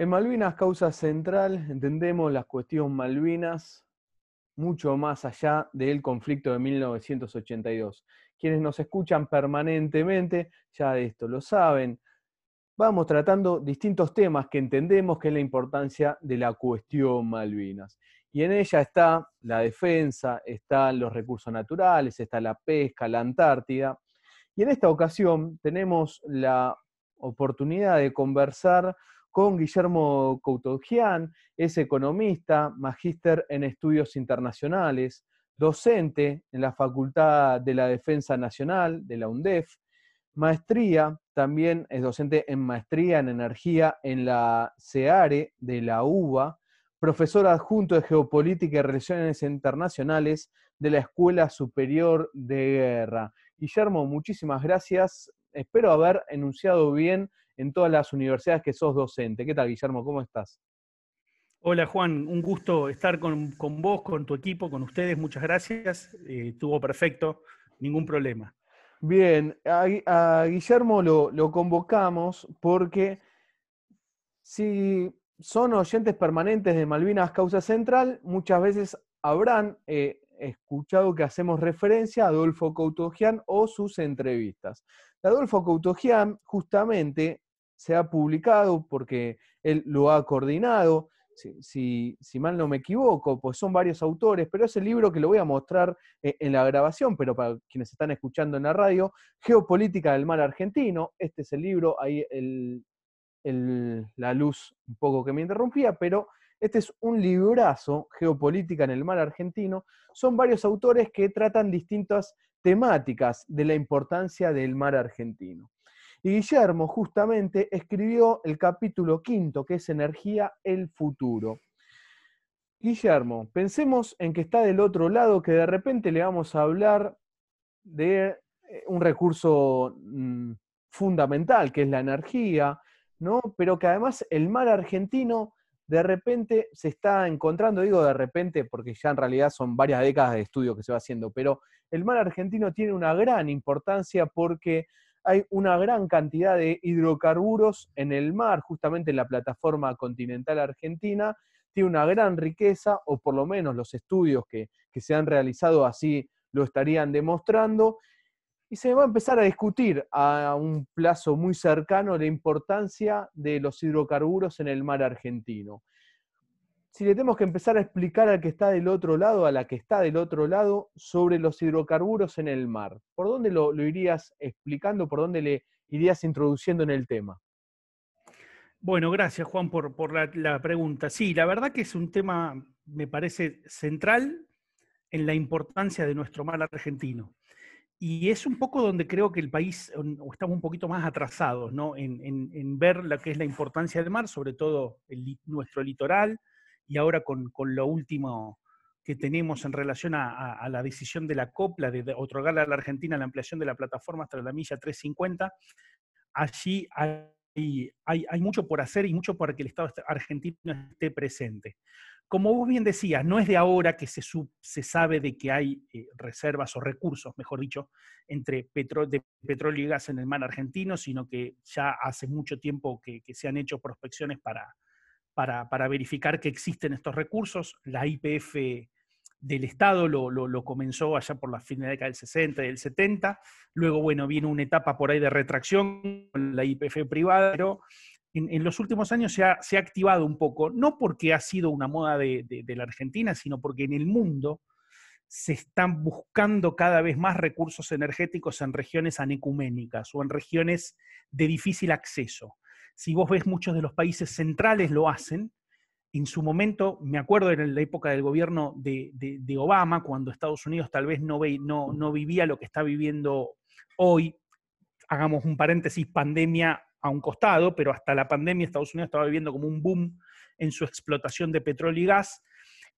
En Malvinas Causa Central entendemos la cuestión Malvinas mucho más allá del conflicto de 1982. Quienes nos escuchan permanentemente ya de esto lo saben. Vamos tratando distintos temas que entendemos que es la importancia de la cuestión Malvinas. Y en ella está la defensa, están los recursos naturales, está la pesca, la Antártida. Y en esta ocasión tenemos la oportunidad de conversar con Guillermo Coutogian, es economista, magíster en estudios internacionales, docente en la Facultad de la Defensa Nacional de la UNDEF, maestría, también es docente en maestría en energía en la CEARE de la UBA, profesor adjunto de Geopolítica y Relaciones Internacionales de la Escuela Superior de Guerra. Guillermo, muchísimas gracias. Espero haber enunciado bien en todas las universidades que sos docente. ¿Qué tal, Guillermo? ¿Cómo estás? Hola, Juan. Un gusto estar con, vos, con tu equipo, con ustedes. Muchas gracias. Eh, estuvo perfecto. Ningún problema. Bien, a, Guillermo lo, lo, convocamos porque si son oyentes permanentes de Malvinas Causa Central, muchas veces habrán eh, escuchado que hacemos referencia a Adolfo Coutogian o sus entrevistas. Adolfo Coutogian justamente se ha publicado porque él lo ha coordinado, si, mal no me equivoco, pues son varios autores, pero es el libro que lo voy a mostrar eh, en la grabación, pero para quienes están escuchando en la radio, Geopolítica del Mar Argentino, este es el libro, ahí la luz un poco que me interrumpía, pero este es un librazo, Geopolítica en el Mar Argentino, son varios autores que tratan distintas temáticas de la importancia del mar argentino. Y Guillermo justamente escribió el capítulo quinto, que es Energía, el futuro. Guillermo, pensemos en que está del otro lado, que de repente le vamos a hablar de eh, un recurso mm, fundamental, que es la energía, ¿no? Pero que además el mar argentino de repente se está encontrando, digo de repente porque ya en realidad son varias décadas de estudio que se va haciendo, pero el mar argentino tiene una gran importancia porque hay una gran cantidad de hidrocarburos en el mar, justamente en la plataforma continental argentina, tiene una gran riqueza, o por lo menos los estudios que, se han realizado así lo estarían demostrando, y se va a empezar a discutir a un plazo muy cercano la importancia de los hidrocarburos en el mar argentino si le tenemos que empezar a explicar al que está del otro lado, a la que está del otro lado, sobre los hidrocarburos en el mar, ¿por dónde lo, irías explicando, por dónde le irías introduciendo en el tema? Bueno, gracias Juan por, la, pregunta. Sí, la verdad que es un tema, me parece, central en la importancia de nuestro mar argentino. Y es un poco donde creo que el país, o estamos un poquito más atrasados, ¿no? En, ver lo que es la importancia del mar, sobre todo nuestro litoral, y ahora con, lo último que tenemos en relación a, la decisión de la COPLA de, otorgarle a la Argentina la ampliación de la plataforma hasta la milla 350, allí hay, hay, mucho por hacer y mucho para que el Estado argentino esté presente. Como vos bien decías, no es de ahora que se, se sabe de que hay eh, reservas o recursos, mejor dicho, entre petróleo y gas en el mar argentino, sino que ya hace mucho tiempo que se han hecho prospecciones para, para, verificar que existen estos recursos. La IPF del Estado lo, comenzó allá por la fin de la década del 60 y del 70. Luego, bueno, viene una etapa por ahí de retracción con la IPF privada, pero en, los últimos años se ha, activado un poco, no porque ha sido una moda de, de la Argentina, sino porque en el mundo se están buscando cada vez más recursos energéticos en regiones anecuménicas o en regiones de difícil acceso si vos ves muchos de los países centrales lo hacen, en su momento, me acuerdo en la época del gobierno de, Obama, cuando Estados Unidos tal vez no, vivía lo que está viviendo hoy, hagamos un paréntesis, pandemia a un costado, pero hasta la pandemia Estados Unidos estaba viviendo como un boom en su explotación de petróleo y gas,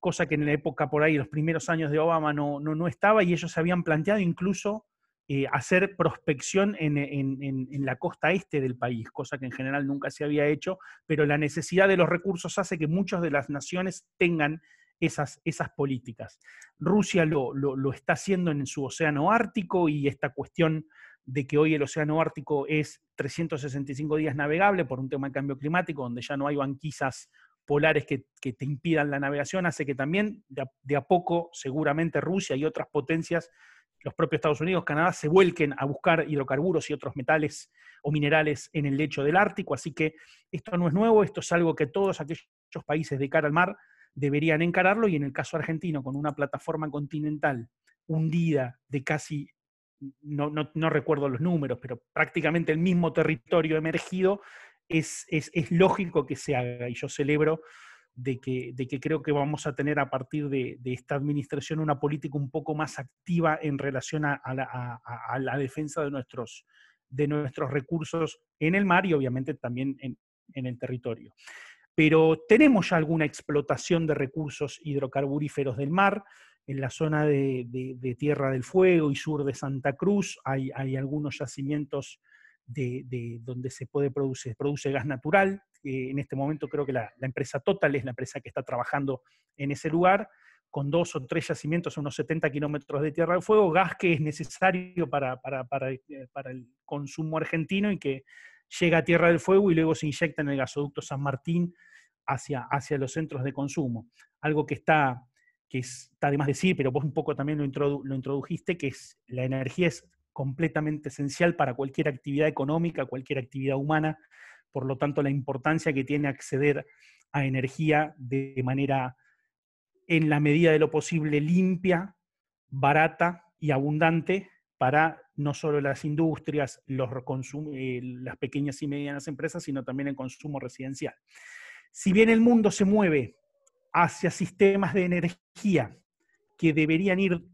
cosa que en la época por ahí, los primeros años de Obama no, no, no estaba, y ellos se habían planteado incluso eh, hacer prospección en, la costa este del país, cosa que en general nunca se había hecho, pero la necesidad de los recursos hace que muchas de las naciones tengan esas, esas políticas. Rusia lo, está haciendo en su océano ártico y esta cuestión de que hoy el Océano Ártico es 365 días navegable por un tema de cambio climático, donde ya no hay banquisas polares que, te impidan la navegación, hace que también de a, poco seguramente Rusia y otras potencias, los propios Estados Unidos, Canadá, se vuelquen a buscar hidrocarburos y otros metales o minerales en el lecho del Ártico. Así que esto no es nuevo, esto es algo que todos aquellos países de cara al mar deberían encararlo y en el caso argentino, con una plataforma continental hundida de casi no, no, recuerdo los números, pero prácticamente el mismo territorio emergido, es, lógico que se haga. Y yo celebro de que, de que, creo que vamos a tener a partir de, esta administración una política un poco más activa en relación a, la, defensa de nuestros, de nuestros recursos en el mar y obviamente también en, el territorio. Pero tenemos ya alguna explotación de recursos hidrocarburíferos del mar en la zona de, Tierra del Fuego y sur de Santa Cruz hay, algunos yacimientos de, donde se puede producir, produce gas natural. En este momento creo que la, empresa Total es la empresa que está trabajando en ese lugar, con dos o tres yacimientos a unos 70 kilómetros de Tierra del Fuego, gas que es necesario para, eh, para, el consumo argentino y que llega a Tierra del Fuego y luego se inyecta en el gasoducto San Martín hacia, los centros de consumo. Algo que está que está de más decir, pero vos un poco también lo, introdujiste, que es la energía es completamente esencial para cualquier actividad económica, cualquier actividad humana, por lo tanto la importancia que tiene acceder a energía de manera, en la medida de lo posible, limpia, barata y abundante para no solo las industrias, los eh, las pequeñas y medianas empresas, sino también el consumo residencial. Si bien el mundo se mueve hacia sistemas de energía que deberían ir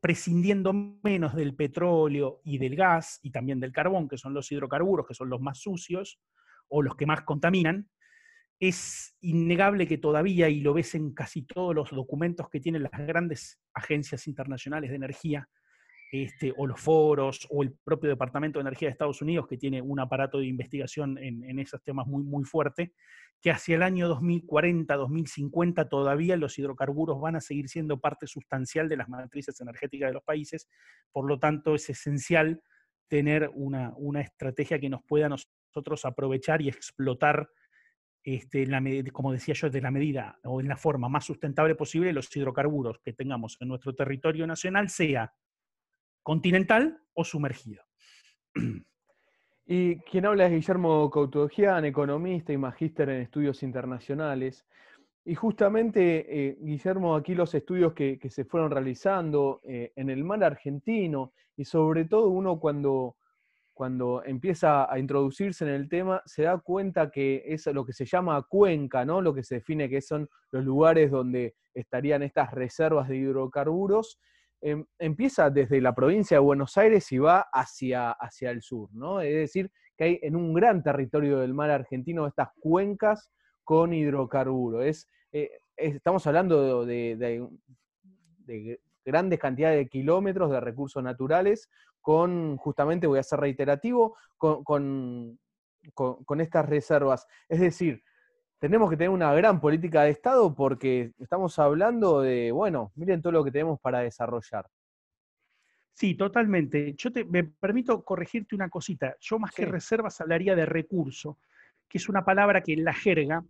prescindiendo menos del petróleo y del gas y también del carbón, que son los hidrocarburos, que son los más sucios o los que más contaminan, es innegable que todavía, y lo ves en casi todos los documentos que tienen las grandes agencias internacionales de energía, este, o los foros, o el propio Departamento de Energía de Estados Unidos, que tiene un aparato de investigación en, esos temas muy, muy fuerte, que hacia el año 2040, 2050 todavía los hidrocarburos van a seguir siendo parte sustancial de las matrices energéticas de los países. Por lo tanto, es esencial tener una, estrategia que nos pueda nosotros aprovechar y explotar, este, como decía yo, de la medida o en la forma más sustentable posible los hidrocarburos que tengamos en nuestro territorio nacional, sea continental o sumergido. Y quien habla es Guillermo Coutogian, economista y magíster en estudios internacionales. Y justamente, eh, Guillermo, aquí los estudios que, se fueron realizando eh, en el mar argentino, y sobre todo uno cuando, cuando empieza a introducirse en el tema, se da cuenta que es lo que se llama cuenca, ¿no? Lo que se define que son los lugares donde estarían estas reservas de hidrocarburos, Em, empieza desde la provincia de Buenos Aires y va hacia, hacia el sur, ¿no? Es decir, que hay en un gran territorio del mar argentino estas cuencas con hidrocarburos. Eh, estamos hablando de, grandes cantidades de kilómetros de recursos naturales con, justamente, voy a ser reiterativo, con estas reservas. Es decir, tenemos que tener una gran política de Estado porque estamos hablando de, bueno, miren todo lo que tenemos para desarrollar. Sí, totalmente. Yo te, me permito corregirte una cosita. Yo más que reservas hablaría de recurso, que es una palabra que en la jerga,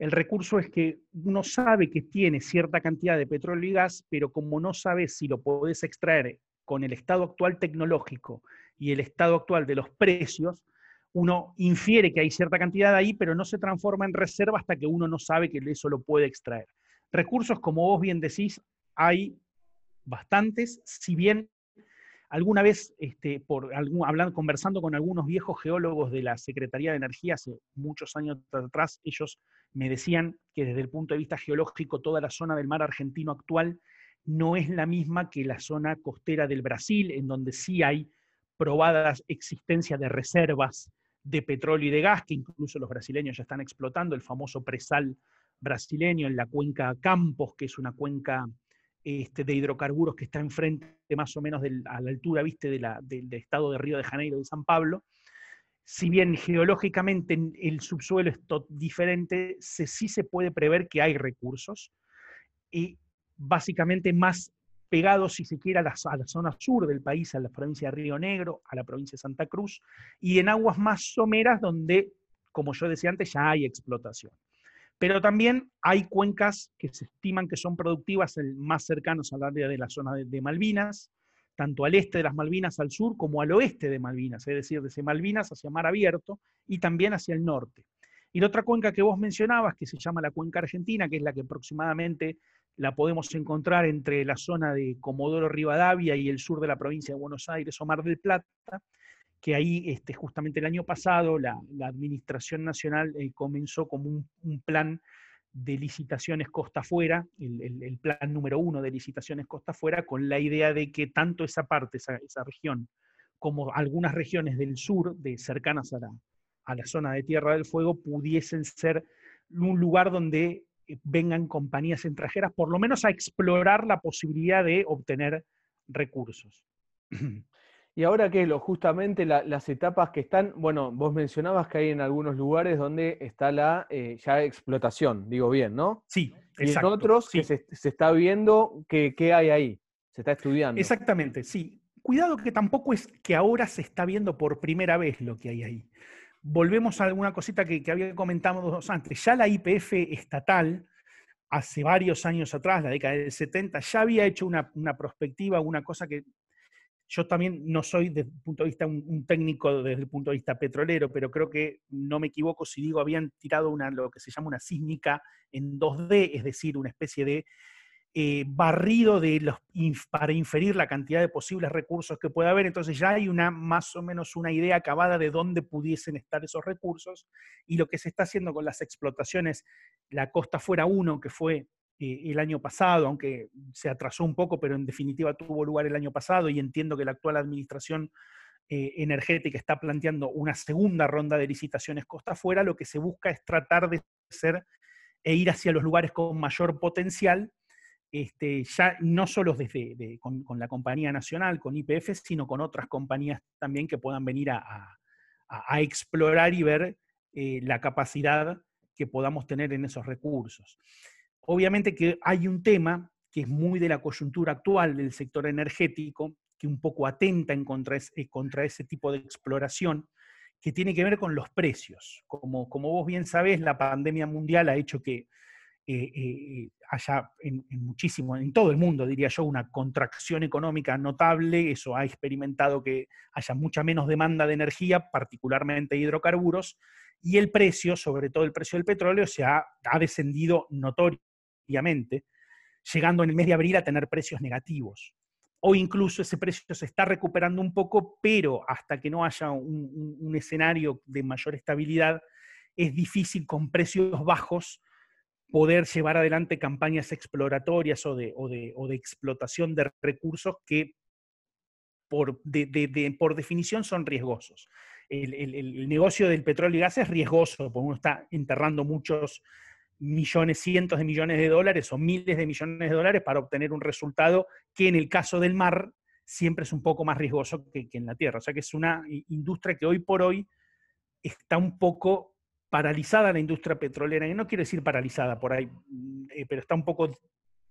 el recurso es que uno sabe que tiene cierta cantidad de petróleo y gas, pero como no sabes si lo podés extraer con el estado actual tecnológico y el estado actual de los precios, uno infiere que hay cierta cantidad ahí, pero no se transforma en reserva hasta que uno no sabe que eso lo puede extraer. Recursos, como vos bien decís, hay bastantes, si bien alguna vez, este, por hablando, conversando con algunos viejos geólogos de la Secretaría de Energía hace muchos años atrás, ellos me decían que desde el punto de vista geológico toda la zona del mar argentino actual no es la misma que la zona costera del Brasil, en donde sí hay probadas existencia de reservas de petróleo y de gas, que incluso los brasileños ya están explotando, el famoso presal brasileño en la cuenca Campos, que es una cuenca este, de hidrocarburos que está enfrente más o menos a la altura ¿viste? De del, estado de Río de Janeiro y San Pablo. Si bien geológicamente el subsuelo es diferente, se, sí se puede prever que hay recursos y básicamente más pegados, si se quiere, a la, zona sur del país, a la provincia de Río Negro, a la provincia de Santa Cruz, y en aguas más someras donde, como yo decía antes, ya hay explotación. Pero también hay cuencas que se estiman que son productivas más cercanos al área de la zona de, Malvinas, tanto al este de las Malvinas al sur como al oeste de Malvinas, es decir, desde Malvinas hacia Mar Abierto y también hacia el norte. Y la otra cuenca que vos mencionabas, que se llama la cuenca argentina, que es la que aproximadamente la podemos encontrar entre la zona de Comodoro Rivadavia y el sur de la provincia de Buenos Aires o Mar del Plata, que ahí este, justamente el año pasado la, Administración Nacional eh, comenzó como un, plan de licitaciones costa afuera, el, plan número uno de licitaciones costa afuera, con la idea de que tanto esa parte, esa, región, como algunas regiones del sur, de cercanas a la, zona de Tierra del Fuego, pudiesen ser un lugar donde eh, vengan compañías extranjeras, por lo menos a explorar la posibilidad de obtener recursos. Y ahora que lo, justamente las etapas que están, bueno, vos mencionabas que hay en algunos lugares donde está la eh, ya explotación, digo bien, ¿no? Sí, y en otros que se, está viendo qué hay ahí, se está estudiando. Exactamente, sí. Cuidado que tampoco es que ahora se está viendo por primera vez lo que hay ahí. Volvemos a alguna cosita que, que había comentado antes. Ya la IPF estatal, hace varios años atrás, la década del 70, ya había hecho una, una prospectiva, una cosa que yo también no soy desde el punto de vista un, técnico desde el punto de vista petrolero, pero creo que no me equivoco si digo habían tirado lo que se llama una sísmica en 2D, es decir, una especie de eh, barrido para inferir la cantidad de posibles recursos que puede haber. Entonces ya hay una más o menos una idea acabada de dónde pudiesen estar esos recursos y lo que se está haciendo con las explotaciones, la Costa Fuera 1, que fue el año pasado, aunque se atrasó un poco, pero en definitiva tuvo lugar el año pasado y entiendo que la actual administración eh, energética está planteando una segunda ronda de licitaciones costa afuera, lo que se busca es tratar de hacer e ir hacia los lugares con mayor potencial, este, ya no solo desde, con, la compañía nacional, con IPF, sino con otras compañías también que puedan venir a, explorar y ver eh, la capacidad que podamos tener en esos recursos. Obviamente que hay un tema que es muy de la coyuntura actual del sector energético, que un poco atenta en contra, eh, contra ese tipo de exploración, que tiene que ver con los precios. Como, como vos bien sabés, la pandemia mundial ha hecho que eh, eh, haya en, muchísimo, en todo el mundo, diría yo, una contracción económica notable. Eso ha experimentado que haya mucha menos demanda de energía, particularmente hidrocarburos, y el precio, sobre todo el precio del petróleo, se ha, ha descendido notoriamente llegando en el mes de abril a tener precios negativos. O incluso ese precio se está recuperando un poco, pero hasta que no haya un, escenario de mayor estabilidad, es difícil con precios bajos poder llevar adelante campañas exploratorias o de, explotación de recursos que por, por definición son riesgosos. El, el, negocio del petróleo y gas es riesgoso, porque uno está enterrando muchos millones, cientos de millones de dólares o miles de millones de dólares para obtener un resultado que en el caso del mar siempre es un poco más riesgoso que, en la tierra. O sea que es una industria que hoy por hoy está un poco paralizada la industria petrolera, y no quiero decir paralizada por ahí, mm, eh, pero está un poco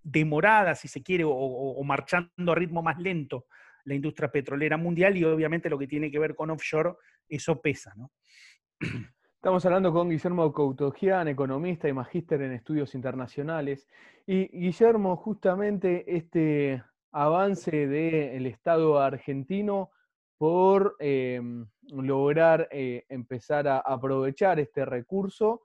demorada, si se quiere, o, marchando a ritmo más lento la industria petrolera mundial y obviamente lo que tiene que ver con offshore, eso pesa, ¿no? Estamos hablando con Guillermo Coutogian, economista y magíster en estudios internacionales. Y Guillermo, justamente este avance del Estado argentino por em, lograr eh, empezar a aprovechar este recurso,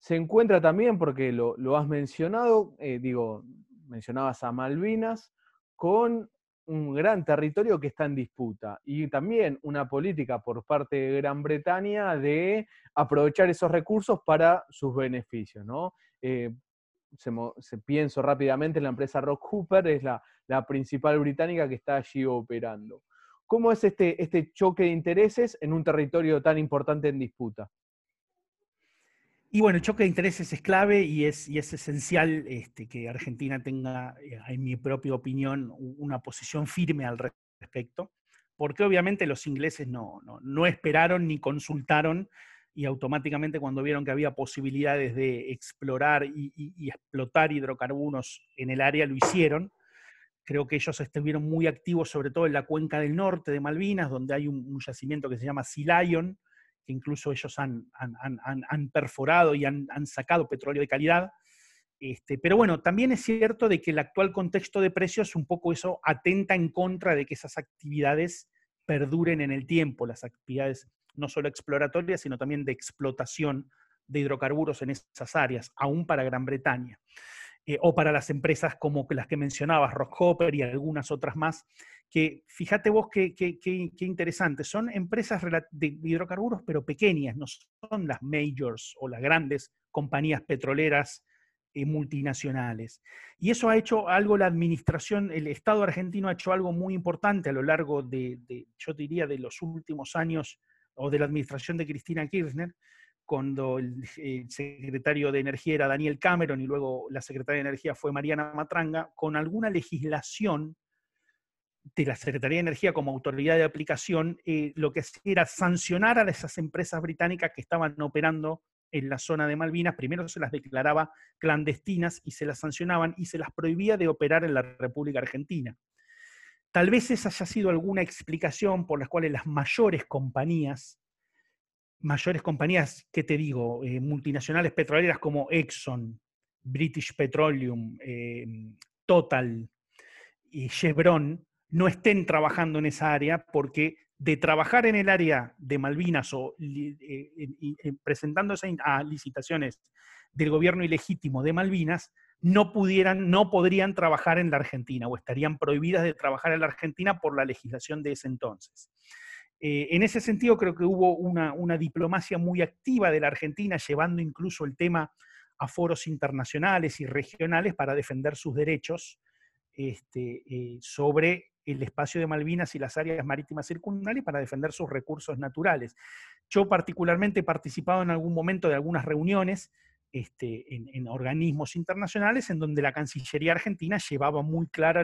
se encuentra también, porque lo, has mencionado, eh, digo, mencionabas a Malvinas, con un gran territorio que está en disputa y también una política por parte de Gran Bretaña de aprovechar esos recursos para sus beneficios. ¿no? Eh, se, pienso rápidamente en la empresa Rock Hooper, es la, principal británica que está allí operando. ¿Cómo es este, este choque de intereses en un territorio tan importante en disputa? Y bueno, el choque de intereses es clave y es, esencial este, que Argentina tenga, eh, en mi propia opinión, una posición firme al respecto, porque obviamente los ingleses no, no, esperaron ni consultaron y automáticamente cuando vieron que había posibilidades de explorar y, explotar hidrocarburos en el área, lo hicieron. Creo que ellos estuvieron muy activos, sobre todo en la cuenca del norte de Malvinas, donde hay un, yacimiento que se llama Sea que incluso ellos han, han, perforado y han, sacado petróleo de calidad. Este, pero bueno, también es cierto de que el actual contexto de precios, un poco eso atenta en contra de que esas actividades perduren en el tiempo, las actividades no solo exploratorias, sino también de explotación de hidrocarburos en esas áreas, aún para Gran Bretaña. Eh, o para las empresas como las que mencionabas, Rockhopper y algunas otras más, que fíjate vos qué, qué, interesante, son empresas de hidrocarburos pero pequeñas, no son las majors o las grandes compañías petroleras eh, multinacionales. Y eso ha hecho algo la administración, el Estado argentino ha hecho algo muy importante a lo largo de, yo diría, de los últimos años o de la administración de Cristina Kirchner, cuando el, secretario de Energía era Daniel Cameron y luego la secretaria de Energía fue Mariana Matranga, con alguna legislación de la Secretaría de Energía como autoridad de aplicación, eh, lo que hacía era sancionar a esas empresas británicas que estaban operando en la zona de Malvinas, primero se las declaraba clandestinas y se las sancionaban y se las prohibía de operar en la República Argentina. Tal vez esa haya sido alguna explicación por las cuales las mayores compañías mayores compañías, ¿qué te digo? Eh, multinacionales petroleras como Exxon, British Petroleum, eh, Total y Chevron no estén trabajando en esa área porque de trabajar en el área de Malvinas o eh, presentándose a licitaciones del gobierno ilegítimo de Malvinas, no pudieran, no podrían trabajar en la Argentina o estarían prohibidas de trabajar en la Argentina por la legislación de ese entonces. Eh, en ese sentido, creo que hubo una, diplomacia muy activa de la Argentina, llevando incluso el tema a foros internacionales y regionales para defender sus derechos este, eh, sobre el espacio de Malvinas y las áreas marítimas circundales para defender sus recursos naturales. Yo particularmente he participado en algún momento de algunas reuniones este, en, organismos internacionales en donde la Cancillería argentina llevaba muy clara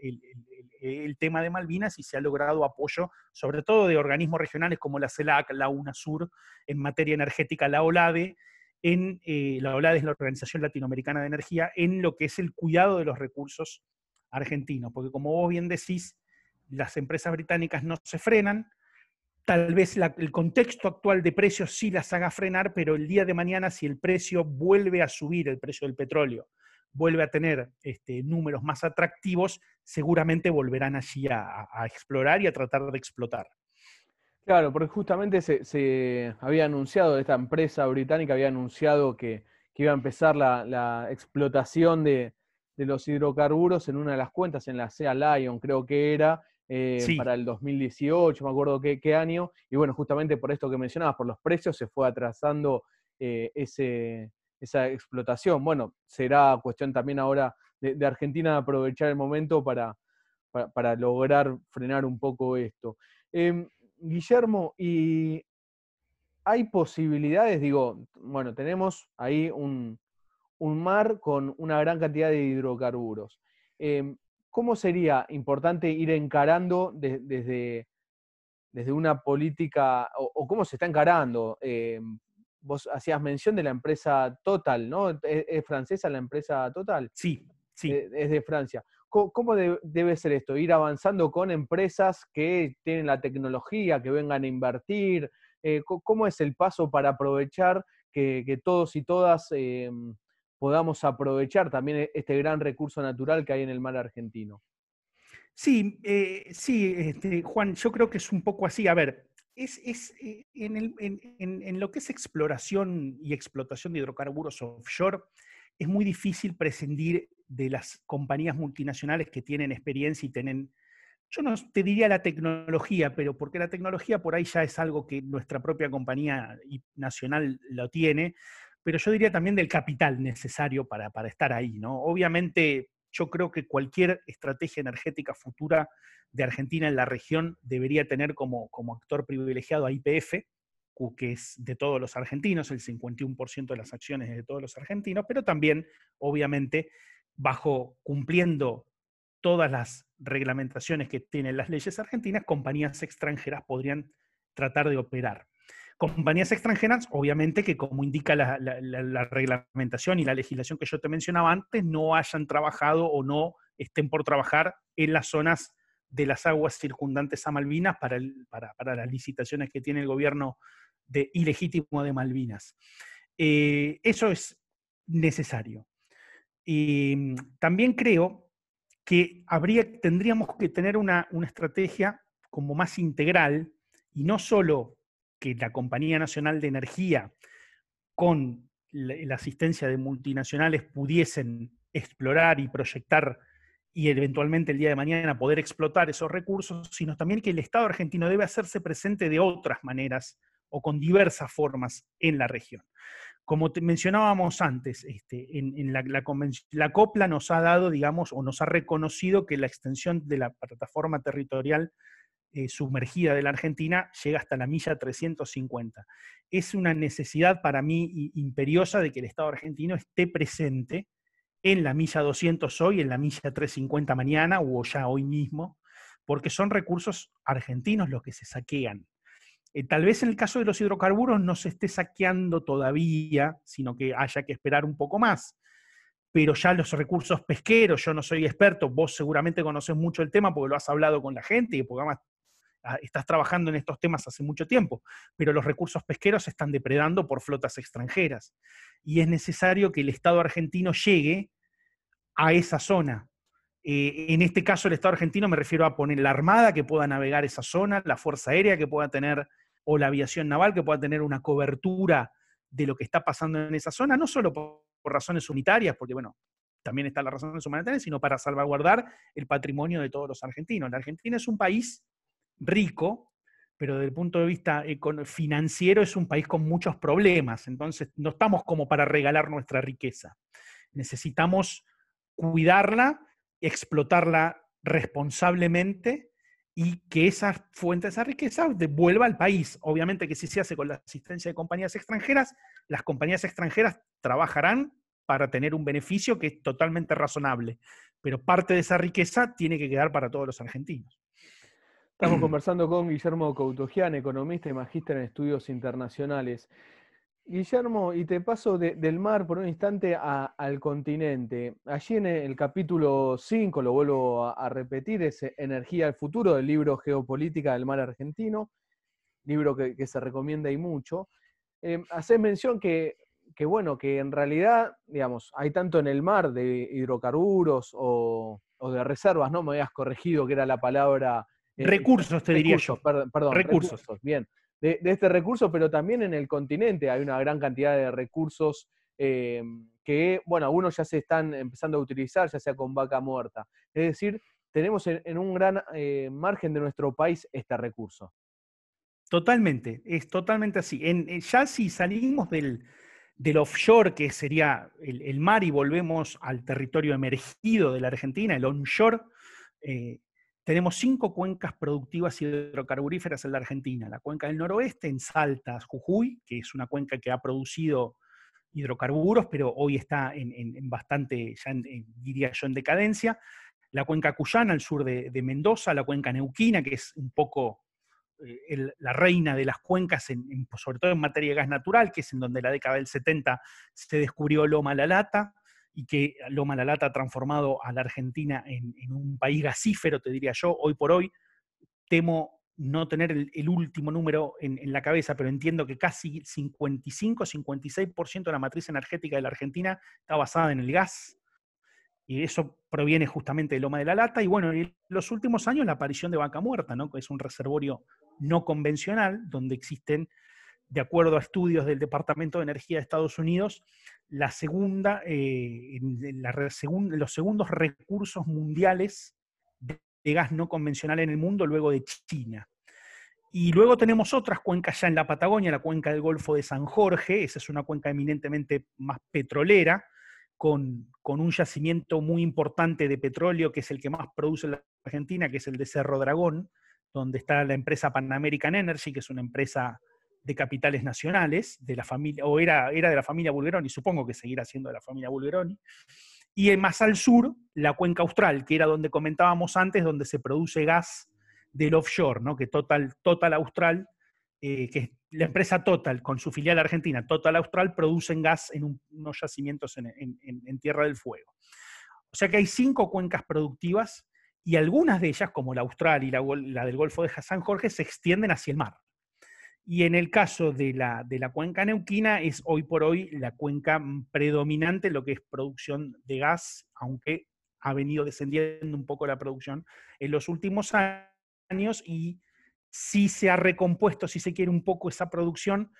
el, tema de Malvinas y se ha logrado apoyo, sobre todo de organismos regionales como la CELAC, la UNASUR, en materia energética, la OLADE, en, eh, la OLADE es la Organización Latinoamericana de Energía, en lo que es el cuidado de los recursos argentinos, porque como vos bien decís, las empresas británicas no se frenan, tal vez el contexto actual de precios sí las haga frenar, pero el día de mañana si el precio vuelve a subir, el precio del petróleo, vuelve a tener este, números más atractivos, seguramente volverán allí a, explorar y a tratar de explotar. Claro, porque justamente se, había anunciado, esta empresa británica había anunciado que, iba a empezar la, explotación de, los hidrocarburos en una de las cuentas, en la Sea Lion, creo que era, eh, para el 2018, me acuerdo qué, qué, año, y bueno, justamente por esto que mencionabas, por los precios, se fue atrasando eh, ese, esa explotación. Bueno, será cuestión también ahora de, Argentina aprovechar el momento para, para, lograr frenar un poco esto. Em, Guillermo, ¿y hay posibilidades? Digo, bueno, tenemos ahí un, mar con una gran cantidad de hidrocarburos. Em, ¿Cómo sería importante ir encarando desde, desde una política, o, cómo se está encarando? Em, vos hacías mención de la empresa Total, ¿no? ¿Es, francesa la empresa Total? Sí, sí. Eh, es de Francia. ¿Cómo, debe ser esto? Ir avanzando con empresas que tienen la tecnología, que vengan a invertir. Eh, ¿Cómo es el paso para aprovechar que, todos y todas eh, podamos aprovechar también e, este gran recurso natural que hay en el mar argentino? Sí, sí, este, Juan, yo creo que es un poco así. A ver, es, eh, en, lo que es exploración y explotación de hidrocarburos offshore, es muy difícil prescindir de las compañías multinacionales que tienen experiencia y tienen, yo no te diría la tecnología, pero porque la tecnología por ahí ya es algo que nuestra propia compañía nacional lo tiene, pero yo diría también del capital necesario para, para estar ahí, ¿no? Obviamente yo creo que cualquier estrategia energética futura de Argentina en la región debería tener como, como actor privilegiado a IPF, que es de todos los argentinos, el 51% de las acciones de todos los argentinos, pero también, obviamente, bajo cumpliendo todas las reglamentaciones que tienen las leyes argentinas, compañías extranjeras podrían tratar de operar. Compañías extranjeras, obviamente que como indica la, reglamentación y la legislación que yo te mencionaba antes, no hayan trabajado o no estén por trabajar en las zonas de las aguas circundantes a Malvinas para, las licitaciones que tiene el gobierno de, ilegítimo de Malvinas. Eh, eso es necesario. Y también creo que habría, tendríamos que tener una, una estrategia como más integral y no solo que la Compañía Nacional de Energía con la, asistencia de multinacionales pudiesen explorar y proyectar y eventualmente el día de mañana poder explotar esos recursos, sino también que el Estado argentino debe hacerse presente de otras maneras o con diversas formas en la región. Como mencionábamos antes, este, en, la, la, COPLA nos ha dado, digamos, o nos ha reconocido que la extensión de la plataforma territorial eh, sumergida de la Argentina llega hasta la milla 350. Es una necesidad para mí imperiosa de que el Estado argentino esté presente en la milla 200 hoy, en la milla 350 mañana o ya hoy mismo, porque son recursos argentinos los que se saquean. Eh, tal vez en el caso de los hidrocarburos no se esté saqueando todavía, sino que haya que esperar un poco más. Pero ya los recursos pesqueros, yo no soy experto, vos seguramente conoces mucho el tema porque lo has hablado con la gente y porque además estás trabajando en estos temas hace mucho tiempo, pero los recursos pesqueros se están depredando por flotas extranjeras. Y es necesario que el Estado argentino llegue a esa zona. Eh, en este caso, el Estado argentino me refiero a poner la Armada que pueda navegar esa zona, la Fuerza Aérea que pueda tener, o la aviación naval que pueda tener una cobertura de lo que está pasando en esa zona, no solo por, por razones unitarias, porque bueno, también están las razones humanitarias, sino para salvaguardar el patrimonio de todos los argentinos. La Argentina es un país rico, pero desde el punto de vista financiero es un país con muchos problemas, entonces no estamos como para regalar nuestra riqueza. Necesitamos cuidarla, explotarla responsablemente y que esa fuente esa riqueza devuelva al país. Obviamente que si se hace con la asistencia de compañías extranjeras, las compañías extranjeras trabajarán para tener un beneficio que es totalmente razonable, pero parte de esa riqueza tiene que quedar para todos los argentinos. Estamos conversando con Guillermo Coutogian, economista y magíster en estudios internacionales. Guillermo, y te paso del mar por un instante al continente. Allí en el capítulo 5, lo vuelvo a, repetir, es Energía al futuro del libro Geopolítica del mar argentino, libro que, se recomienda y mucho. Eh, haces mención que, bueno, que en realidad, digamos, hay tanto en el mar de hidrocarburos o, o de reservas, ¿no? Me habías corregido que era la palabra recursos, te diría yo. Perdón, recursos. Bien. De, este recurso, pero también en el continente hay una gran cantidad de recursos eh, que, bueno, algunos ya se están empezando a utilizar, ya sea con vaca muerta. Es decir, tenemos en, un gran eh, margen de nuestro país este recurso. Totalmente, es totalmente así. En, ya si salimos del, offshore, que sería el, mar, y volvemos al territorio emergido de la Argentina, el onshore, tenemos cinco cuencas productivas hidrocarburíferas en la Argentina. La cuenca del noroeste, en Salta, Jujuy, que es una cuenca que ha producido hidrocarburos, pero hoy está en, bastante, ya diría yo, en decadencia. La cuenca Cuyana, al sur de, Mendoza, la cuenca Neuquina, que es un poco eh, la reina de las cuencas, sobre todo en materia de gas natural, que es en donde en la década del 70 se descubrió Loma La Lata y que Loma La Lata ha transformado a la Argentina en, un país gasífero, te diría yo. Hoy por hoy temo no tener el, último número en, la cabeza, pero entiendo que casi 55-56% de la matriz energética de la Argentina está basada en el gas. Y eso proviene justamente de Loma de la Lata. Y bueno, en los últimos años la aparición de Vaca Muerta, ¿no? que es un reservorio no convencional, donde existen de acuerdo a estudios del Departamento de Energía de Estados Unidos, la segunda, eh, los segundos recursos mundiales de, gas no convencional en el mundo luego de China. Y luego tenemos otras cuencas ya en la Patagonia, la cuenca del Golfo de San Jorge, esa es una cuenca eminentemente más petrolera, con, con, un yacimiento muy importante de petróleo, que es el que más produce la Argentina, que es el de Cerro Dragón, donde está la empresa Pan American Energy, que es una empresa de capitales nacionales, de la familia, o era, era de la familia Bulgeroni, supongo que seguirá siendo de la familia Bulgeroni, y más al sur, la cuenca austral, que era donde comentábamos antes, donde se produce gas del offshore, ¿no? que Total, Total Austral, eh, que es la empresa Total, con su filial argentina, Total Austral, producen gas en unos yacimientos en, Tierra del Fuego. O sea que hay cinco cuencas productivas y algunas de ellas, como la austral y la, del Golfo de San Jorge, se extienden hacia el mar. Y en el caso de la, de la cuenca neuquina, es hoy por hoy la cuenca predominante lo que es producción de gas, aunque ha venido descendiendo un poco la producción en los últimos años y sí se ha recompuesto, si se quiere, un poco esa producción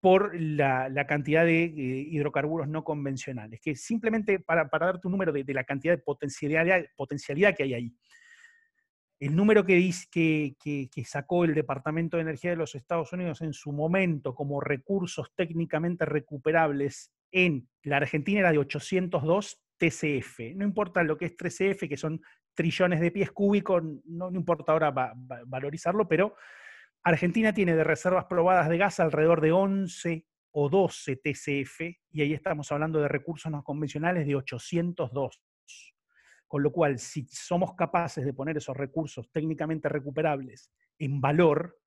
por la, cantidad de eh, hidrocarburos no convencionales, que simplemente para, para darte un número de, la cantidad de potencialidad, potencialidad que hay ahí. El número que, que, que, sacó el Departamento de Energía de los Estados Unidos en su momento como recursos técnicamente recuperables en la Argentina era de 802 TCF. No importa lo que es 3CF, que son trillones de pies cúbicos, no, importa ahora valorizarlo, pero Argentina tiene de reservas probadas de gas alrededor de 11 o 12 TCF, y ahí estamos hablando de recursos no convencionales de 802. Con lo cual, si somos capaces de poner esos recursos técnicamente recuperables en valor,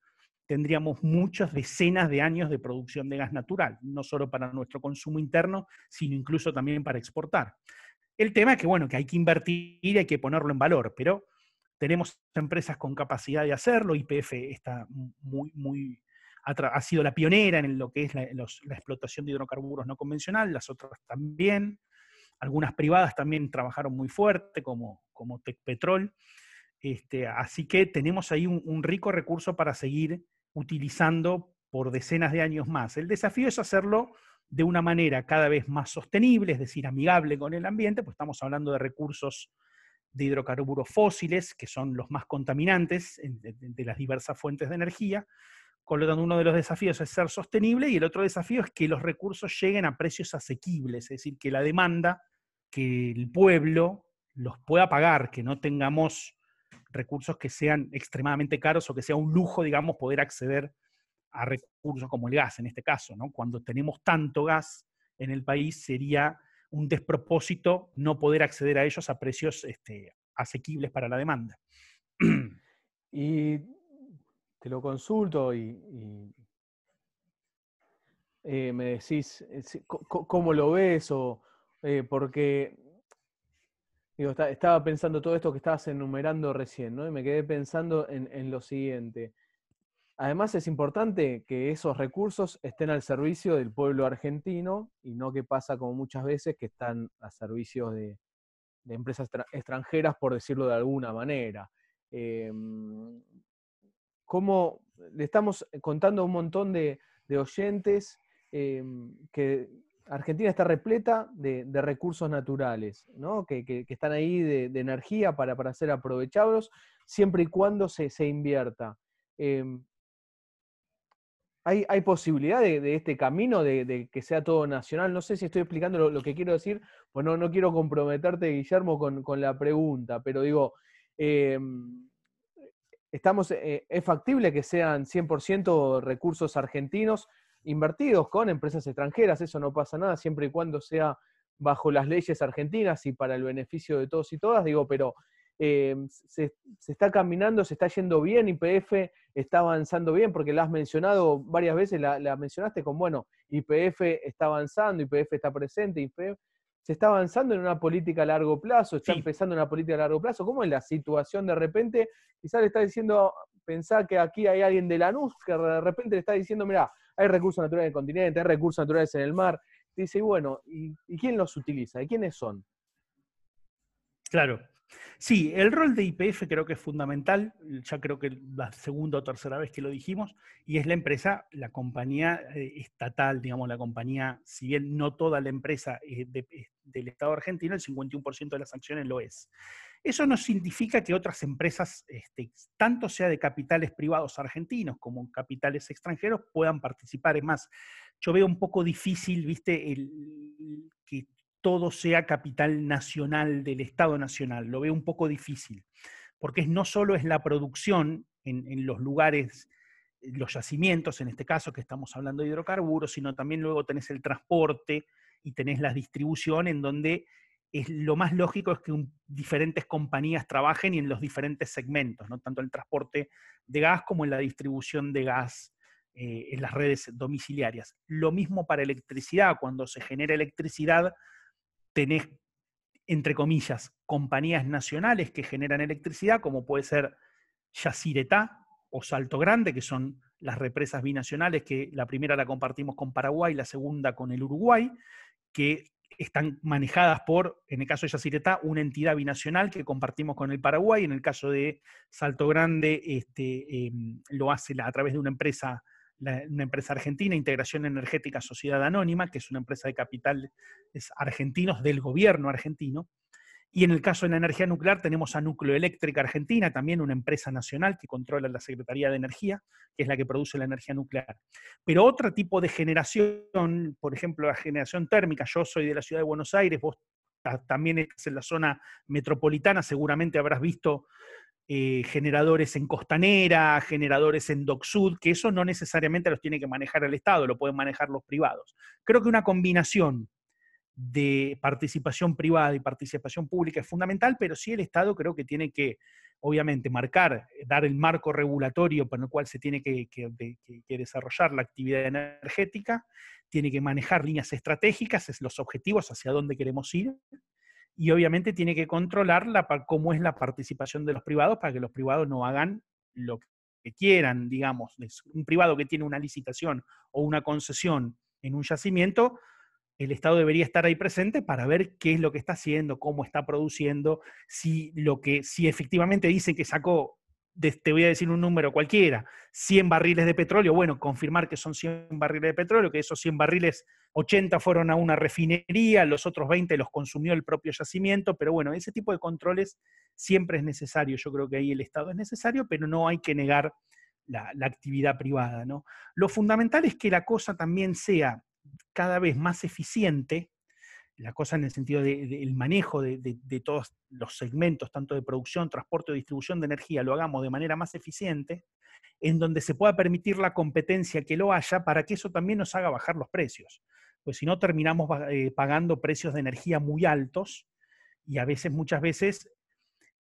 tendríamos muchas decenas de años de producción de gas natural, no solo para nuestro consumo interno, sino incluso también para exportar. El tema es que, bueno, que hay que invertir y hay que ponerlo en valor, pero tenemos empresas con capacidad de hacerlo, IPF está muy, muy, ha, sido la pionera en lo que es la, explotación de hidrocarburos no convencional, las otras también, algunas privadas también trabajaron muy fuerte, como, como Tecpetrol, este, así que tenemos ahí un, rico recurso para seguir utilizando por decenas de años más. El desafío es hacerlo de una manera cada vez más sostenible, es decir, amigable con el ambiente, pues estamos hablando de recursos de hidrocarburos fósiles, que son los más contaminantes de, las diversas fuentes de energía. Con lo tanto, uno de los desafíos es ser sostenible y el otro desafío es que los recursos lleguen a precios asequibles, es decir, que la demanda, que el pueblo los pueda pagar, que no tengamos recursos que sean extremadamente caros o que sea un lujo, digamos, poder acceder a recursos como el gas en este caso. ¿no? Cuando tenemos tanto gas en el país, sería un despropósito no poder acceder a ellos a precios este, asequibles para la demanda. Y te lo consulto y, eh, me decís eh, cómo lo ves o eh, porque estaba pensando todo esto que estabas enumerando recién, ¿no? Y me quedé pensando en lo siguiente. Además es importante que esos recursos estén al servicio del pueblo argentino y no que pasa como muchas veces que están a servicio de, empresas extranjeras, por decirlo de alguna manera. Em, ¿Cómo le estamos contando a un montón de, oyentes em, que Argentina está repleta de, recursos naturales, que, están ahí de, energía para, para, ser aprovechados, siempre y cuando se, invierta. Em, hay, posibilidad de, este camino de, que sea todo nacional. No sé si estoy explicando lo, que quiero decir, pues no, no quiero comprometerte, Guillermo, con, la pregunta, pero digo, em, estamos, eh, ¿es factible que sean 100% recursos argentinos invertidos con empresas extranjeras? Eso no pasa nada, siempre y cuando sea bajo las leyes argentinas y para el beneficio de todos y todas, digo, pero eh, se, está caminando, se está yendo bien, IPF está avanzando bien, porque la has mencionado varias veces, la, mencionaste con, bueno, IPF está avanzando, IPF está presente, IPF, se está avanzando en una política a largo plazo, está empezando una política a largo plazo. ¿Cómo es la situación de repente? Quizás le está diciendo, pensá que aquí hay alguien de la NUS que de repente le está diciendo, mira, hay recursos naturales en el continente, hay recursos naturales en el mar. Dice, y bueno, ¿y, ¿y quién los utiliza? ¿Y quiénes son? Claro, Sí, el rol de IPF creo que es fundamental, ya creo que la segunda o tercera vez que lo dijimos, y es la empresa, la compañía eh, estatal, digamos, la compañía, si bien no toda la empresa eh, del Estado argentino, el 51% de las acciones lo es. Eso no significa que otras empresas, este, tanto sea de capitales privados argentinos como capitales extranjeros, puedan participar. Es más, yo veo un poco difícil, viste, que todo sea capital nacional del Estado Nacional. Lo veo un poco difícil, porque no solo es la producción en, los lugares, los yacimientos, en este caso que estamos hablando de hidrocarburos, sino también luego tenés el transporte y tenés la distribución en donde es, lo más lógico es que diferentes compañías trabajen y en los diferentes segmentos, ¿no? tanto el transporte de gas como en la distribución de gas eh, en las redes domiciliarias. Lo mismo para electricidad, cuando se genera electricidad, tenés entre comillas, compañías nacionales que generan electricidad, como puede ser Yacyretá o Salto Grande, que son las represas binacionales, que la primera la compartimos con Paraguay, la segunda con el Uruguay, que están manejadas por, en el caso de Yacyretá, una entidad binacional que compartimos con el Paraguay, en el caso de Salto Grande este, em, lo hace a través de una empresa, una empresa argentina, Integración Energética Sociedad Anónima, que es una empresa de capitales argentinos del gobierno argentino, y en el caso de la energía nuclear tenemos a Nucleoeléctrica Argentina, también una empresa nacional que controla la Secretaría de Energía, que es la que produce la energía nuclear. Pero otro tipo de generación, por ejemplo, la generación térmica, yo soy de la ciudad de Buenos Aires, vos también estás en la zona metropolitana, seguramente habrás visto eh, generadores en Costanera, generadores en Dock Sud, que eso no necesariamente los tiene que manejar el Estado, lo pueden manejar los privados. Creo que una combinación de participación privada y participación pública es fundamental, pero sí el Estado creo que tiene que, obviamente, marcar, eh, dar el marco regulatorio por el cual se tiene que, desarrollar la actividad energética, tiene que manejar líneas estratégicas, los objetivos hacia dónde queremos ir, y obviamente tiene que controlar la, cómo es la participación de los privados para que los privados no hagan lo que quieran, digamos. Un privado que tiene una licitación o una concesión en un yacimiento, el Estado debería estar ahí presente para ver qué es lo que está haciendo, cómo está produciendo, si lo que, si efectivamente dice que sacó, te voy a decir un número cualquiera, 100 barriles de petróleo, bueno, confirmar que son 100 barriles de petróleo, que esos 100 barriles, 80 fueron a una refinería, los otros 20 los consumió el propio yacimiento, pero bueno, ese tipo de controles siempre es necesario, yo creo que ahí el Estado es necesario, pero no hay que negar la, la actividad privada, ¿no? Lo fundamental es que la cosa también sea cada vez más eficiente, la cosa en el sentido del manejo de, todos los segmentos, tanto de producción, transporte o distribución de energía, lo hagamos de manera más eficiente, en donde se pueda permitir la competencia que lo haya para que eso también nos haga bajar los precios. Pues si no, terminamos eh, pagando precios de energía muy altos y a veces, muchas veces,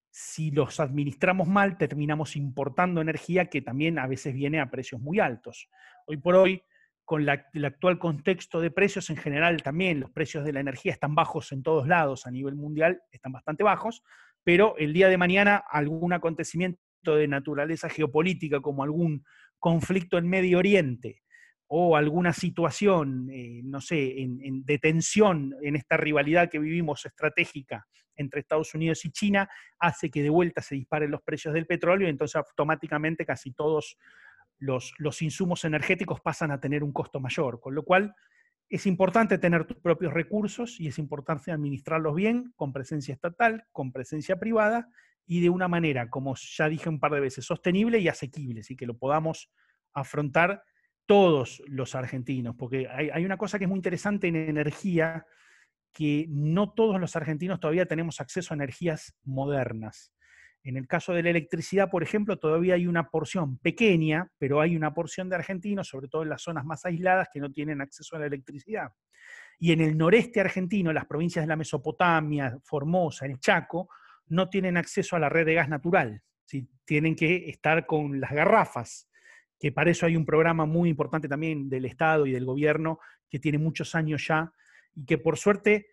si los administramos mal, terminamos importando energía que también a veces viene a precios muy altos. Hoy por hoy, con el actual contexto de precios en general también, los precios de la energía están bajos en todos lados a nivel mundial, están bastante bajos, pero el día de mañana algún acontecimiento de naturaleza geopolítica como algún conflicto en Medio Oriente o alguna situación, eh, no sé, de tensión en esta rivalidad que vivimos estratégica entre Estados Unidos y China, hace que de vuelta se disparen los precios del petróleo y entonces automáticamente casi todos los, insumos energéticos pasan a tener un costo mayor, con lo cual es importante tener tus propios recursos y es importante administrarlos bien, con presencia estatal, con presencia privada y de una manera, como ya dije un par de veces, sostenible y asequible, y que lo podamos afrontar todos los argentinos, porque hay, hay, una cosa que es muy interesante en energía, que no todos los argentinos todavía tenemos acceso a energías modernas. En el caso de la electricidad, por ejemplo, todavía hay una porción pequeña, pero hay una porción de argentinos, sobre todo en las zonas más aisladas, que no tienen acceso a la electricidad. Y en el noreste argentino, las provincias de la Mesopotamia, Formosa, el Chaco, no tienen acceso a la red de gas natural. Tienen que estar con las garrafas, que para eso hay un programa muy importante también del Estado y del gobierno, que tiene muchos años ya, y que por suerte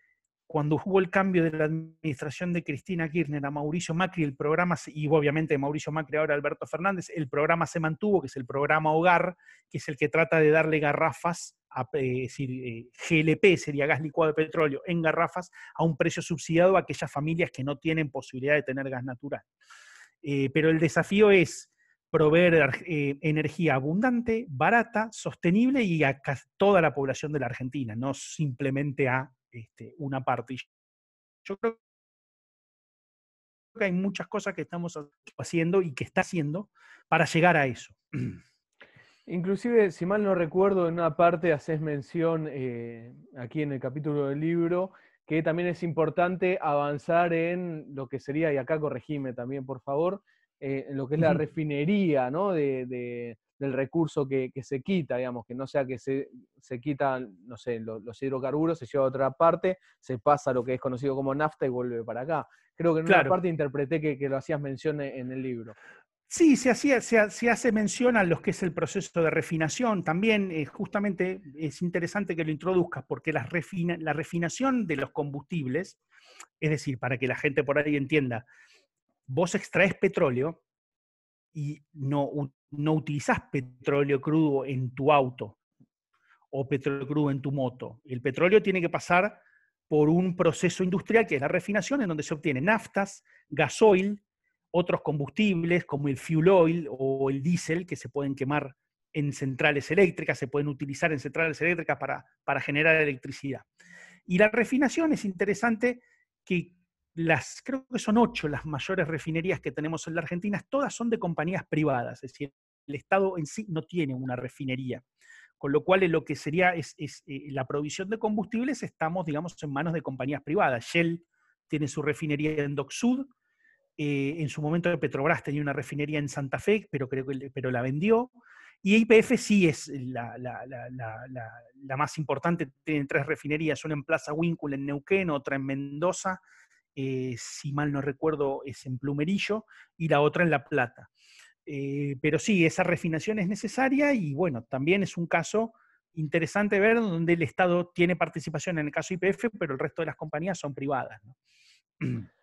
cuando hubo el cambio de la administración de Cristina Kirchner a Mauricio Macri, el programa, y obviamente Mauricio Macri ahora Alberto Fernández, el programa se mantuvo, que es el programa Hogar, que es el que trata de darle garrafas, eh, es decir, eh, GLP, sería gas licuado de petróleo, en garrafas, a un precio subsidiado a aquellas familias que no tienen posibilidad de tener gas natural. Eh, pero el desafío es proveer energía abundante, barata, sostenible y a toda la población de la Argentina, no simplemente a este, una parte. Yo creo que hay muchas cosas que estamos haciendo y que está haciendo para llegar a eso. Inclusive, si mal no recuerdo, en una parte haces mención eh, aquí en el capítulo del libro que también es importante avanzar en lo que sería, y acá corregime también, por favor, eh, en lo que es la refinería, ¿no? de, del recurso que, se quita, digamos, que no sea que se, se quitan, no sé, los, hidrocarburos, se lleva a otra parte, se pasa a lo que es conocido como nafta y vuelve para acá. Creo que en una parte interpreté que, lo hacías mención en el libro. Sí, se, hacía, se, hace mención a lo que es el proceso de refinación. También, eh, justamente, es interesante que lo introduzcas, porque la, la refinación de los combustibles, es decir, para que la gente por ahí entienda, vos extraes petróleo y no, no utilizás petróleo crudo en tu auto o petróleo crudo en tu moto. El petróleo tiene que pasar por un proceso industrial que es la refinación, en donde se obtienen naftas, gasoil, otros combustibles como el fuel oil o el diésel que se pueden quemar en centrales eléctricas, se pueden utilizar en centrales eléctricas para, para generar electricidad. Y la refinación es interesante que creo que son ocho las mayores refinerías que tenemos en la Argentina, todas son de compañías privadas, es decir, el Estado en sí no tiene una refinería. Con lo cual, lo que sería es, eh, la provisión de combustibles, estamos, digamos, en manos de compañías privadas. Shell tiene su refinería en Dock Sud, eh, en su momento Petrobras tenía una refinería en Santa Fe, pero creo que pero la vendió. Y IPF sí es la, más importante, tienen tres refinerías, una en Plaza Winkle en Neuquén, otra en Mendoza, eh, si mal no recuerdo es en Plumerillo, y la otra en La Plata. Eh, pero sí, esa refinación es necesaria y bueno, también es un caso interesante ver donde el Estado tiene participación en el caso IPF, pero el resto de las compañías son privadas.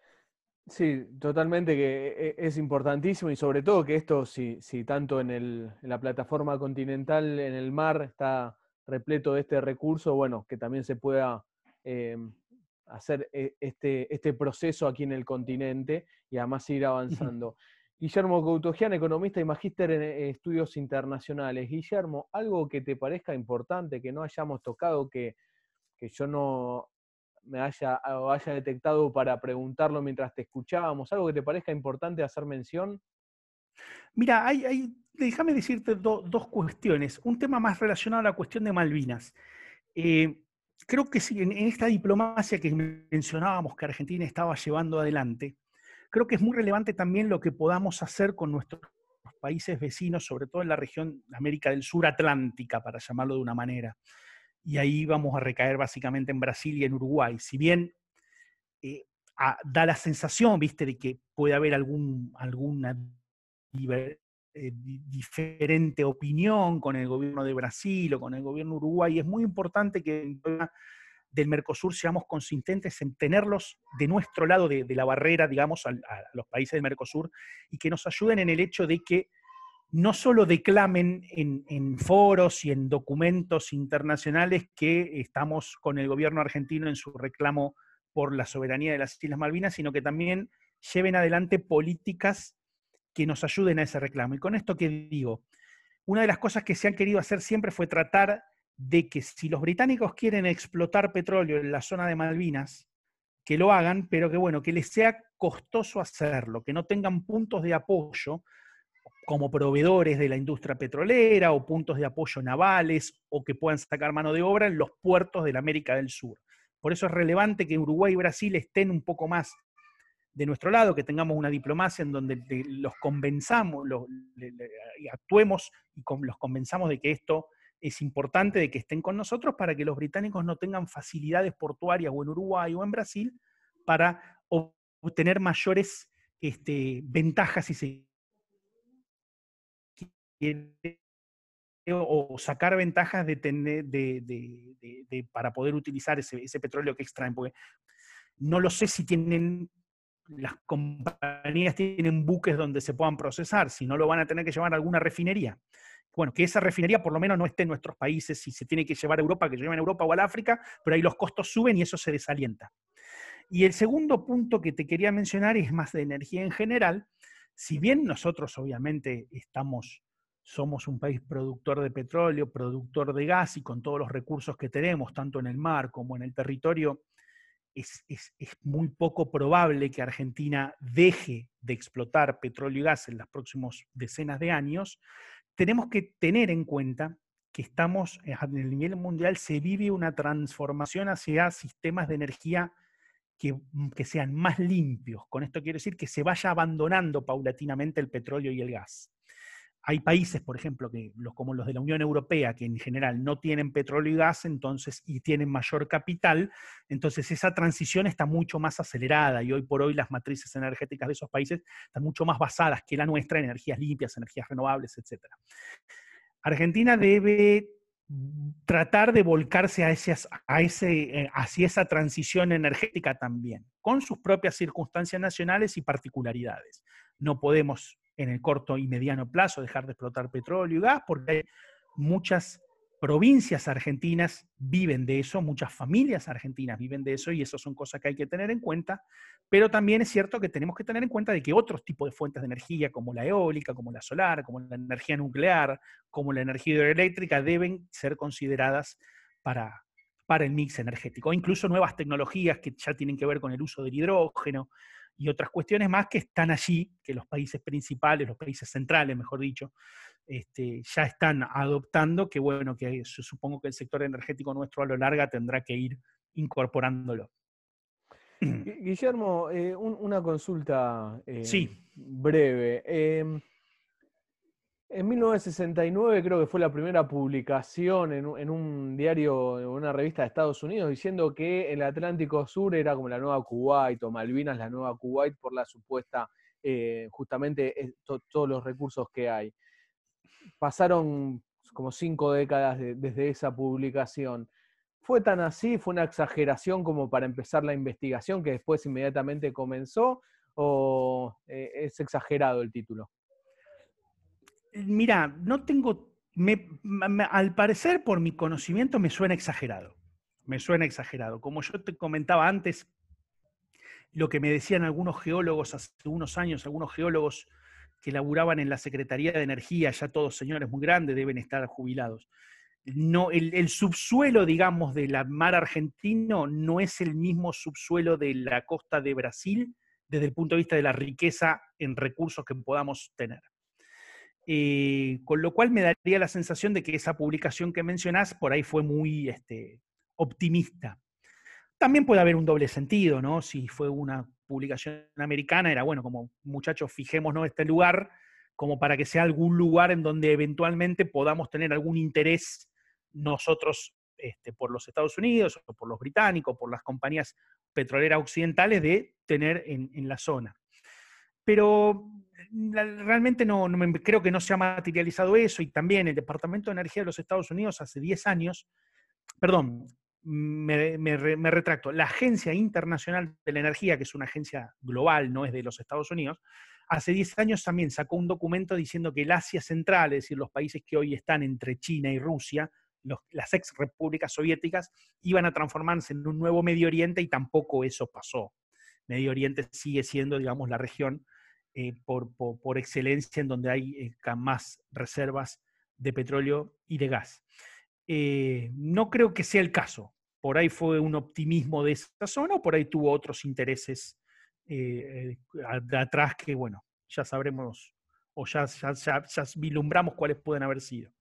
Sí, totalmente que e, es importantísimo y sobre todo que esto, si, si tanto en, la plataforma continental, en el mar, está repleto de este recurso, bueno, que también se pueda em, hacer e, este, este proceso aquí en el continente y además ir avanzando. Guillermo Coutogian, economista y magíster en estudios internacionales. Guillermo, algo que te parezca importante, que no hayamos tocado, que, yo no me haya, haya detectado para preguntarlo mientras te escuchábamos, algo que te parezca importante hacer mención. Mira, hay, déjame decirte dos cuestiones. Un tema más relacionado a la cuestión de Malvinas. Eh, creo que sí, en, esta diplomacia que mencionábamos que Argentina estaba llevando adelante, creo que es muy relevante también lo que podamos hacer con nuestros países vecinos, sobre todo en la región América del Sur Atlántica, para llamarlo de una manera. Y ahí vamos a recaer básicamente en Brasil y en Uruguay. Si bien eh, da la sensación, viste, de que puede haber algún, alguna eh, diferente opinión con el gobierno de Brasil o con el gobierno de Uruguay, es muy importante que del Mercosur seamos consistentes en tenerlos de nuestro lado de, la barrera, digamos, a, los países del Mercosur y que nos ayuden en el hecho de que no solo declamen en, foros y en documentos internacionales que estamos con el gobierno argentino en su reclamo por la soberanía de las Islas Malvinas, sino que también lleven adelante políticas que nos ayuden a ese reclamo. Y con esto que digo, una de las cosas que se han querido hacer siempre fue tratar de que si los británicos quieren explotar petróleo en la zona de Malvinas, que lo hagan, pero que bueno, que les sea costoso hacerlo, que no tengan puntos de apoyo como proveedores de la industria petrolera o puntos de apoyo navales o que puedan sacar mano de obra en los puertos de la América del Sur. Por eso es relevante que Uruguay y Brasil estén un poco más de nuestro lado, que tengamos una diplomacia en donde los convenzamos, actuemos y los convenzamos de que esto es importante de que estén con nosotros para que los británicos no tengan facilidades portuarias o en Uruguay o en Brasil para obtener mayores este, ventajas si se o sacar ventajas para poder utilizar ese, ese, petróleo que extraen. Porque no lo sé si tienen, las compañías tienen buques donde se puedan procesar, si no lo van a tener que llevar a alguna refinería bueno, que esa refinería por lo menos no esté en nuestros países, si se tiene que llevar a Europa, que lleven a Europa o al África, pero ahí los costos suben y eso se desalienta. Y el segundo punto que te quería mencionar es más de energía en general. Si bien nosotros obviamente estamos, somos un país productor de petróleo, productor de gas y con todos los recursos que tenemos, tanto en el mar como en el territorio, es, muy poco probable que Argentina deje de explotar petróleo y gas en las próximas decenas de años tenemos que tener en cuenta que estamos, eh, a el nivel mundial se vive una transformación hacia sistemas de energía que, mm, que, sean más limpios. Con esto quiero decir que se vaya abandonando paulatinamente el petróleo y el gas. Hay países, por ejemplo, que los, como los de la Unión Europea, que en general no tienen petróleo y gas, entonces, y tienen mayor capital, entonces esa transición está mucho más acelerada y hoy por hoy las matrices energéticas de esos países están mucho más basadas que la nuestra en energías limpias, energías renovables, etc. Argentina debe tratar de volcarse a a ese, eh, hacia esa transición energética también, con sus propias circunstancias nacionales y particularidades. No podemos en el corto y mediano plazo dejar de explotar petróleo y gas, porque muchas provincias argentinas viven de eso, muchas familias argentinas viven de eso y eso son cosas que hay que tener en cuenta, pero también es cierto que tenemos que tener en cuenta de que otros tipos de fuentes de energía, como la eólica, como la solar, como la energía nuclear, como la energía hidroeléctrica, deben ser consideradas para, para el mix energético, incluso nuevas tecnologías que ya tienen que ver con el uso del hidrógeno, y otras cuestiones más que están allí, que los países principales, los países centrales, mejor dicho, este, ya están adoptando, que bueno, que supongo que el sector energético nuestro a lo larga tendrá que ir incorporándolo. Guillermo, eh, una consulta eh, sí. breve. Em, en 1969 creo que fue la primera publicación en, un diario, en una revista de Estados Unidos, diciendo que el Atlántico Sur era como la nueva Kuwait o Malvinas la nueva Kuwait por la supuesta, eh, justamente eh, todos los recursos que hay. Pasaron como cinco décadas desde esa publicación. ¿Fue tan así? ¿Fue una exageración como para empezar la investigación que después inmediatamente comenzó? ¿O eh, es exagerado el título? Mira, no tengo, al parecer por mi conocimiento me suena exagerado, me suena exagerado. Como yo te comentaba antes, lo que me decían algunos geólogos hace unos años, algunos geólogos que laburaban en la Secretaría de Energía, ya todos señores muy grandes, deben estar jubilados. No, el, el, subsuelo, digamos, del mar argentino no es el mismo subsuelo de la costa de Brasil desde el punto de vista de la riqueza en recursos que podamos tener. Eh, con lo cual me daría la sensación de que esa publicación que mencionás por ahí fue muy este, optimista. También puede haber un doble sentido, ¿no? Si fue una publicación americana, era bueno, como muchachos, fijémonos este lugar como para que sea algún lugar en donde eventualmente podamos tener algún interés nosotros este, por los Estados Unidos o por los británicos, por las compañías petroleras occidentales de tener en, en la zona. Pero realmente no, creo que no se ha materializado eso y también el Departamento de Energía de los Estados Unidos hace 10 años, perdón, me, retracto, la Agencia Internacional de la Energía, que es una agencia global, no es de los Estados Unidos, hace 10 años también sacó un documento diciendo que el Asia Central, es decir, los países que hoy están entre China y Rusia, las ex repúblicas soviéticas, iban a transformarse en un nuevo Medio Oriente y tampoco eso pasó. Medio Oriente sigue siendo, digamos, la región eh, por, excelencia en donde hay eh, más reservas de petróleo y de gas. Eh, no creo que sea el caso. Por ahí fue un optimismo de esa zona o por ahí tuvo otros intereses de atrás que, bueno, ya sabremos o ya, ya, ya, vislumbramos cuáles pueden haber sido.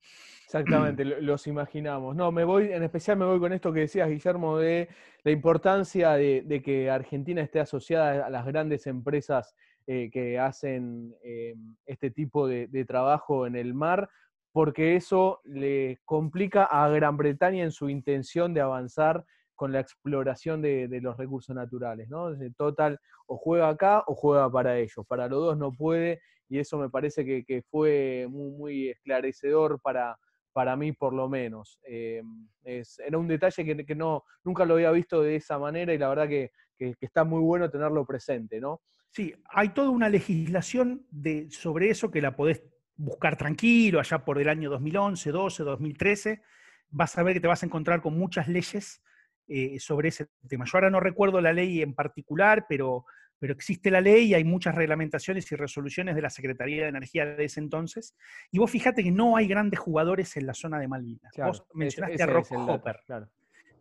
Exactamente, los imaginamos. No, me voy, en especial me voy con esto que decías, Guillermo, de la importancia de que Argentina esté asociada a las grandes empresas eh, que hacen eh, este tipo de, trabajo en el mar, porque eso le complica a Gran Bretaña en su intención de avanzar con la exploración de, los recursos naturales. ¿no? Total, o juega acá o juega para ellos. Para los dos no puede, y eso me parece que, fue muy, esclarecedor para, para mí por lo menos. Eh, era un detalle que, no, nunca lo había visto de esa manera y la verdad que, que, está muy bueno tenerlo presente, ¿no? Sí, hay toda una legislación de, sobre eso que la podés buscar tranquilo, allá por el año 2011, 12, 2013. Vas a ver que te vas a encontrar con muchas leyes eh, sobre ese tema. Yo ahora no recuerdo la ley en particular, pero, pero existe la ley y hay muchas reglamentaciones y resoluciones de la Secretaría de Energía de ese entonces. Y vos fíjate que no hay grandes jugadores en la zona de Malvinas. vos mencionaste a Rock Hopper.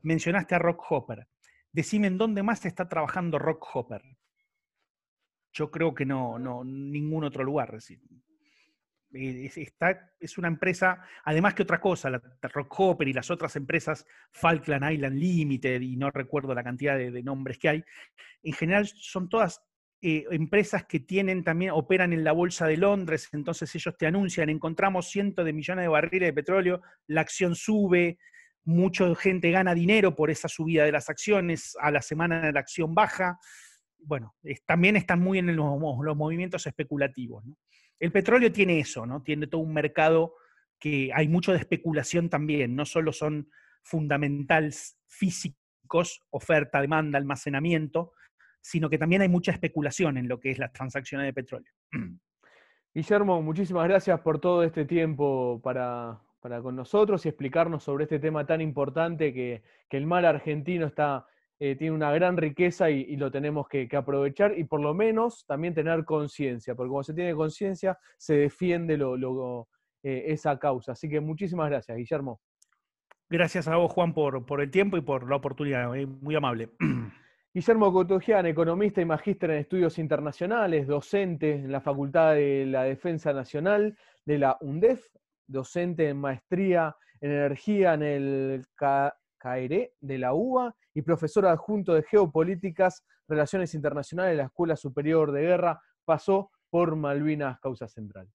Mencionaste a Rock Hopper. Decime en dónde más está trabajando Rock Hopper yo creo que no, no ningún otro lugar. Eh, es, está, es una empresa, además que otra cosa, la Rockhopper y las otras empresas, Falkland Island Limited, y no recuerdo la cantidad de, nombres que hay, en general son todas eh, empresas que tienen también, operan en la bolsa de Londres, entonces ellos te anuncian, encontramos cientos de millones de barriles de petróleo, la acción sube, mucha gente gana dinero por esa subida de las acciones, a la semana la acción baja. Bueno, también están muy en los, movimientos especulativos. El petróleo tiene eso, ¿no? Tiene todo un mercado que hay mucho de especulación también, no solo son fundamentales físicos, oferta, demanda, almacenamiento, sino que también hay mucha especulación en lo que es las transacciones de petróleo. Guillermo, muchísimas gracias por todo este tiempo para, con nosotros y explicarnos sobre este tema tan importante que, el mar argentino está, eh, tiene una gran riqueza y, lo tenemos que, aprovechar y por lo menos también tener conciencia, porque cuando se tiene conciencia se defiende lo, eh, esa causa. Así que muchísimas gracias, Guillermo. Gracias a vos, Juan, por, por el tiempo y por la oportunidad. Eh, muy amable. Guillermo Cotogian, economista y magíster en estudios internacionales, docente en la Facultad de la Defensa Nacional de la UNDEF, docente en maestría en energía en el CAERE de la UBA y profesor adjunto de geopolíticas, relaciones internacionales de la Escuela Superior de Guerra, pasó por Malvinas Causa Central.